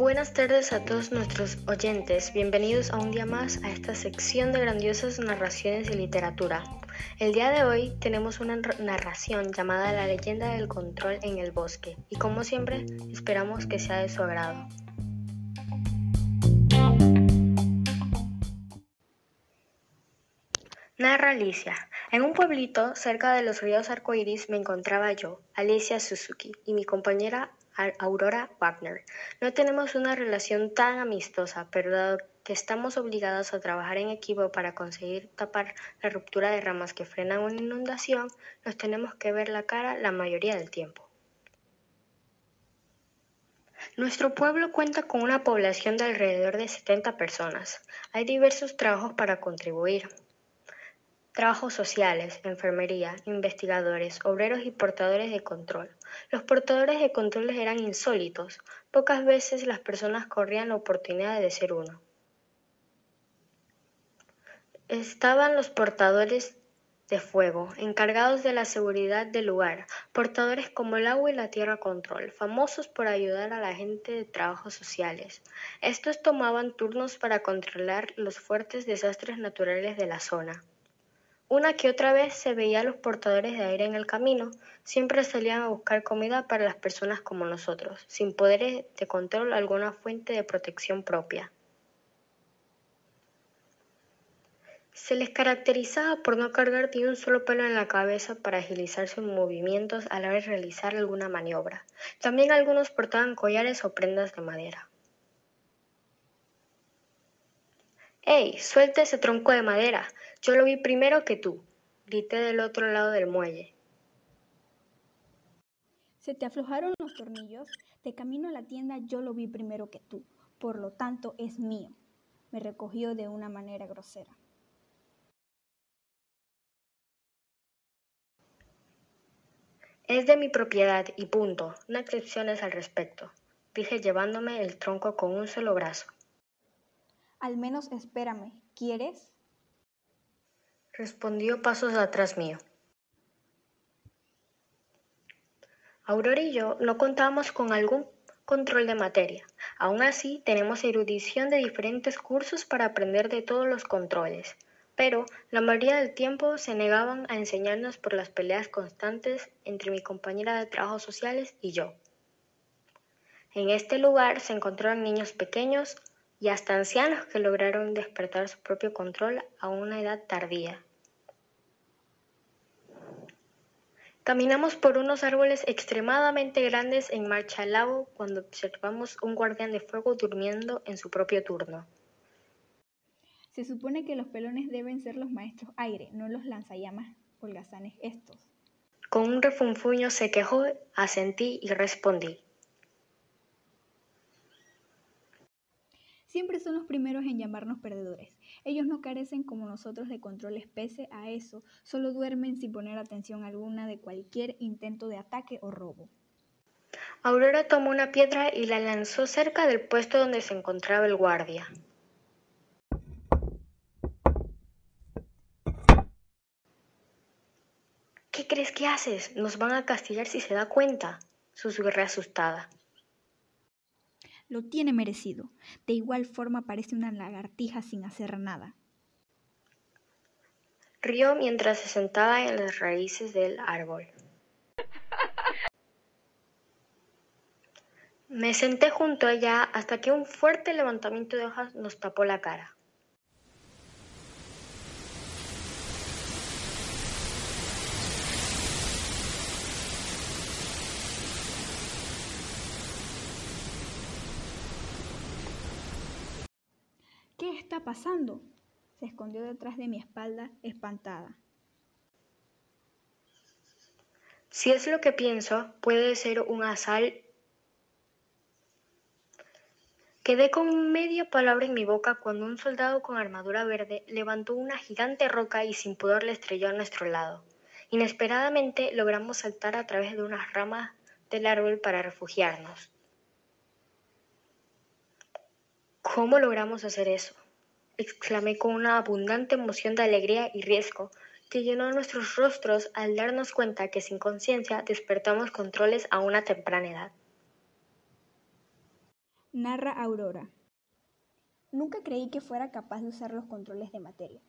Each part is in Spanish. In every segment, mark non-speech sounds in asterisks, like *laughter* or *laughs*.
Buenas tardes a todos nuestros oyentes, bienvenidos a un día más a esta sección de grandiosas narraciones de literatura. El día de hoy tenemos una narración llamada La leyenda del control en el bosque y como siempre esperamos que sea de su agrado. Narra Alicia. En un pueblito cerca de los ríos arcoíris me encontraba yo, Alicia Suzuki, y mi compañera Aurora Wagner. No tenemos una relación tan amistosa, pero dado que estamos obligados a trabajar en equipo para conseguir tapar la ruptura de ramas que frenan una inundación, nos tenemos que ver la cara la mayoría del tiempo. Nuestro pueblo cuenta con una población de alrededor de 70 personas. Hay diversos trabajos para contribuir. Trabajos sociales, enfermería, investigadores, obreros y portadores de control. Los portadores de controles eran insólitos. Pocas veces las personas corrían la oportunidad de ser uno. Estaban los portadores de fuego, encargados de la seguridad del lugar, portadores como el agua y la tierra control, famosos por ayudar a la gente de trabajos sociales. Estos tomaban turnos para controlar los fuertes desastres naturales de la zona. Una que otra vez se veía a los portadores de aire en el camino, siempre salían a buscar comida para las personas como nosotros, sin poderes de control alguna fuente de protección propia. Se les caracterizaba por no cargar ni un solo pelo en la cabeza para agilizar sus movimientos a la hora de realizar alguna maniobra. También algunos portaban collares o prendas de madera. ¡Ey! Suelta ese tronco de madera. Yo lo vi primero que tú, grité del otro lado del muelle. Se te aflojaron los tornillos. De camino a la tienda yo lo vi primero que tú. Por lo tanto, es mío. Me recogió de una manera grosera. Es de mi propiedad y punto. No excepciones al respecto, dije llevándome el tronco con un solo brazo. Al menos espérame. ¿Quieres? Respondió pasos atrás mío. Aurora y yo no contábamos con algún control de materia. Aún así, tenemos erudición de diferentes cursos para aprender de todos los controles, pero la mayoría del tiempo se negaban a enseñarnos por las peleas constantes entre mi compañera de trabajos sociales y yo. En este lugar se encontraron niños pequeños y hasta ancianos que lograron despertar su propio control a una edad tardía. Caminamos por unos árboles extremadamente grandes en marcha al lago cuando observamos un guardián de fuego durmiendo en su propio turno. Se supone que los pelones deben ser los maestros aire, no los lanzallamas holgazanes estos. Con un refunfuño se quejó, asentí y respondí. Siempre son los primeros en llamarnos perdedores. Ellos no carecen como nosotros de controles pese a eso, solo duermen sin poner atención alguna de cualquier intento de ataque o robo. Aurora tomó una piedra y la lanzó cerca del puesto donde se encontraba el guardia. ¿Qué crees que haces? Nos van a castigar si se da cuenta, susurré asustada. Lo tiene merecido. De igual forma parece una lagartija sin hacer nada. Rió mientras se sentaba en las raíces del árbol. Me senté junto a ella hasta que un fuerte levantamiento de hojas nos tapó la cara. ¿Qué está pasando? Se escondió detrás de mi espalda, espantada. Si es lo que pienso, puede ser un asal. Quedé con media palabra en mi boca cuando un soldado con armadura verde levantó una gigante roca y sin pudor le estrelló a nuestro lado. Inesperadamente logramos saltar a través de unas ramas del árbol para refugiarnos. ¿Cómo logramos hacer eso? Exclamé con una abundante emoción de alegría y riesgo que llenó nuestros rostros al darnos cuenta que sin conciencia despertamos controles a una temprana edad. Narra Aurora. Nunca creí que fuera capaz de usar los controles de materia,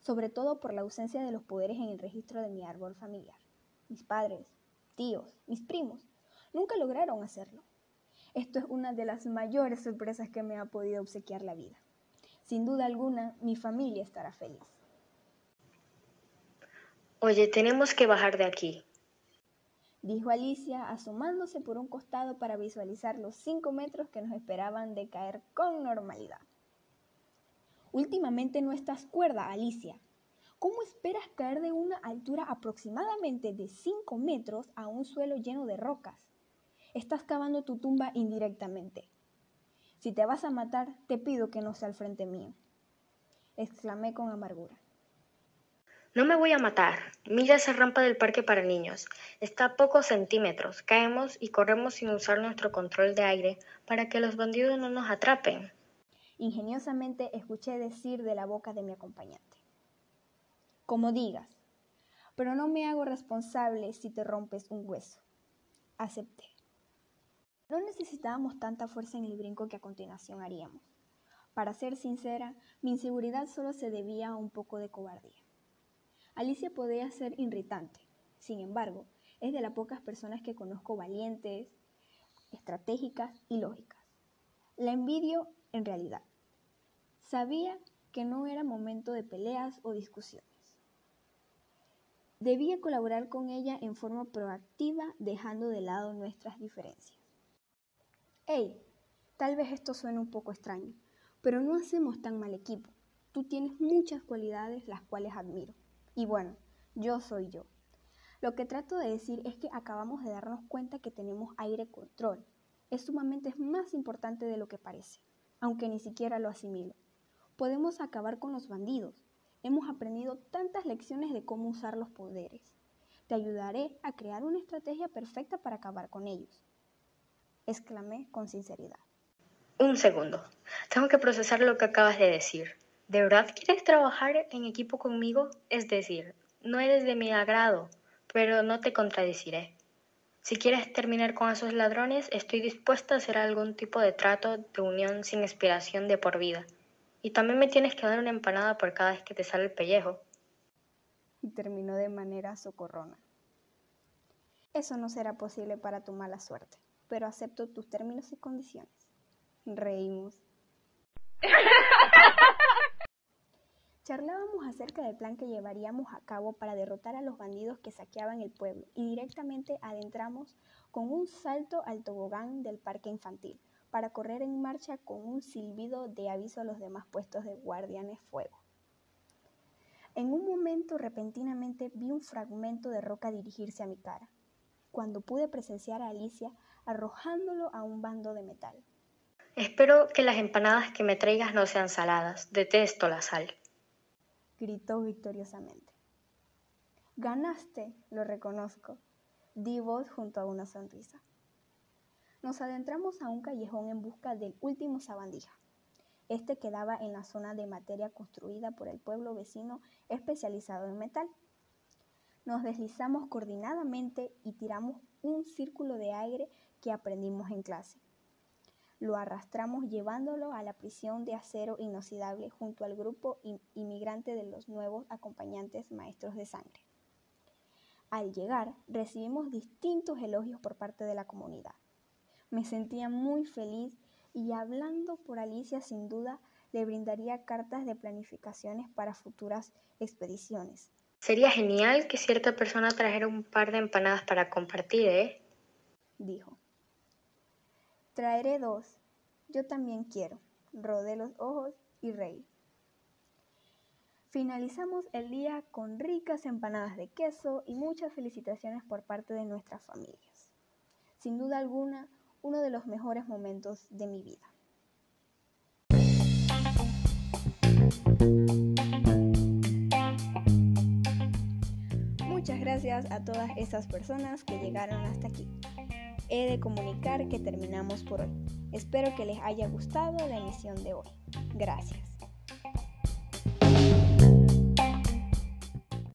sobre todo por la ausencia de los poderes en el registro de mi árbol familiar. Mis padres, tíos, mis primos, nunca lograron hacerlo. Esto es una de las mayores sorpresas que me ha podido obsequiar la vida. Sin duda alguna, mi familia estará feliz. Oye, tenemos que bajar de aquí, dijo Alicia, asomándose por un costado para visualizar los cinco metros que nos esperaban de caer con normalidad. Últimamente no estás cuerda, Alicia. ¿Cómo esperas caer de una altura aproximadamente de 5 metros a un suelo lleno de rocas? Estás cavando tu tumba indirectamente. Si te vas a matar, te pido que no sea al frente mío, exclamé con amargura. No me voy a matar. Mira esa rampa del parque para niños. Está a pocos centímetros. Caemos y corremos sin usar nuestro control de aire para que los bandidos no nos atrapen. Ingeniosamente escuché decir de la boca de mi acompañante. Como digas, pero no me hago responsable si te rompes un hueso. Acepté. No necesitábamos tanta fuerza en el brinco que a continuación haríamos. Para ser sincera, mi inseguridad solo se debía a un poco de cobardía. Alicia podía ser irritante, sin embargo, es de las pocas personas que conozco valientes, estratégicas y lógicas. La envidio en realidad. Sabía que no era momento de peleas o discusiones. Debía colaborar con ella en forma proactiva, dejando de lado nuestras diferencias. Hey, tal vez esto suene un poco extraño, pero no hacemos tan mal equipo. Tú tienes muchas cualidades las cuales admiro. Y bueno, yo soy yo. Lo que trato de decir es que acabamos de darnos cuenta que tenemos aire control. Es sumamente más importante de lo que parece, aunque ni siquiera lo asimilo podemos acabar con los bandidos. Hemos aprendido tantas lecciones de cómo usar los poderes. Te ayudaré a crear una estrategia perfecta para acabar con ellos. Exclamé con sinceridad. Un segundo. Tengo que procesar lo que acabas de decir. ¿De verdad quieres trabajar en equipo conmigo? Es decir, no eres de mi agrado, pero no te contradeciré. Si quieres terminar con esos ladrones, estoy dispuesta a hacer algún tipo de trato de unión sin inspiración de por vida. Y también me tienes que dar una empanada por cada vez que te sale el pellejo. Y terminó de manera socorrona. Eso no será posible para tu mala suerte, pero acepto tus términos y condiciones. Reímos. *laughs* Charlábamos acerca del plan que llevaríamos a cabo para derrotar a los bandidos que saqueaban el pueblo y directamente adentramos con un salto al tobogán del parque infantil, para correr en marcha con un silbido de aviso a los demás puestos de guardianes fuego. En un momento repentinamente vi un fragmento de roca dirigirse a mi cara, cuando pude presenciar a Alicia arrojándolo a un bando de metal. Espero que las empanadas que me traigas no sean saladas. Detesto la sal. Gritó victoriosamente. Ganaste, lo reconozco, di voz junto a una sonrisa nos adentramos a un callejón en busca del último sabandija. Este quedaba en la zona de materia construida por el pueblo vecino especializado en metal. Nos deslizamos coordinadamente y tiramos un círculo de aire que aprendimos en clase. Lo arrastramos llevándolo a la prisión de acero inoxidable junto al grupo inmigrante de los nuevos acompañantes maestros de sangre. Al llegar, recibimos distintos elogios por parte de la comunidad. Me sentía muy feliz y hablando por Alicia sin duda le brindaría cartas de planificaciones para futuras expediciones. Sería genial que cierta persona trajera un par de empanadas para compartir, ¿eh? Dijo. Traeré dos. Yo también quiero. Rodé los ojos y reí. Finalizamos el día con ricas empanadas de queso y muchas felicitaciones por parte de nuestras familias. Sin duda alguna, uno de los mejores momentos de mi vida. Muchas gracias a todas esas personas que llegaron hasta aquí. He de comunicar que terminamos por hoy. Espero que les haya gustado la emisión de hoy. Gracias.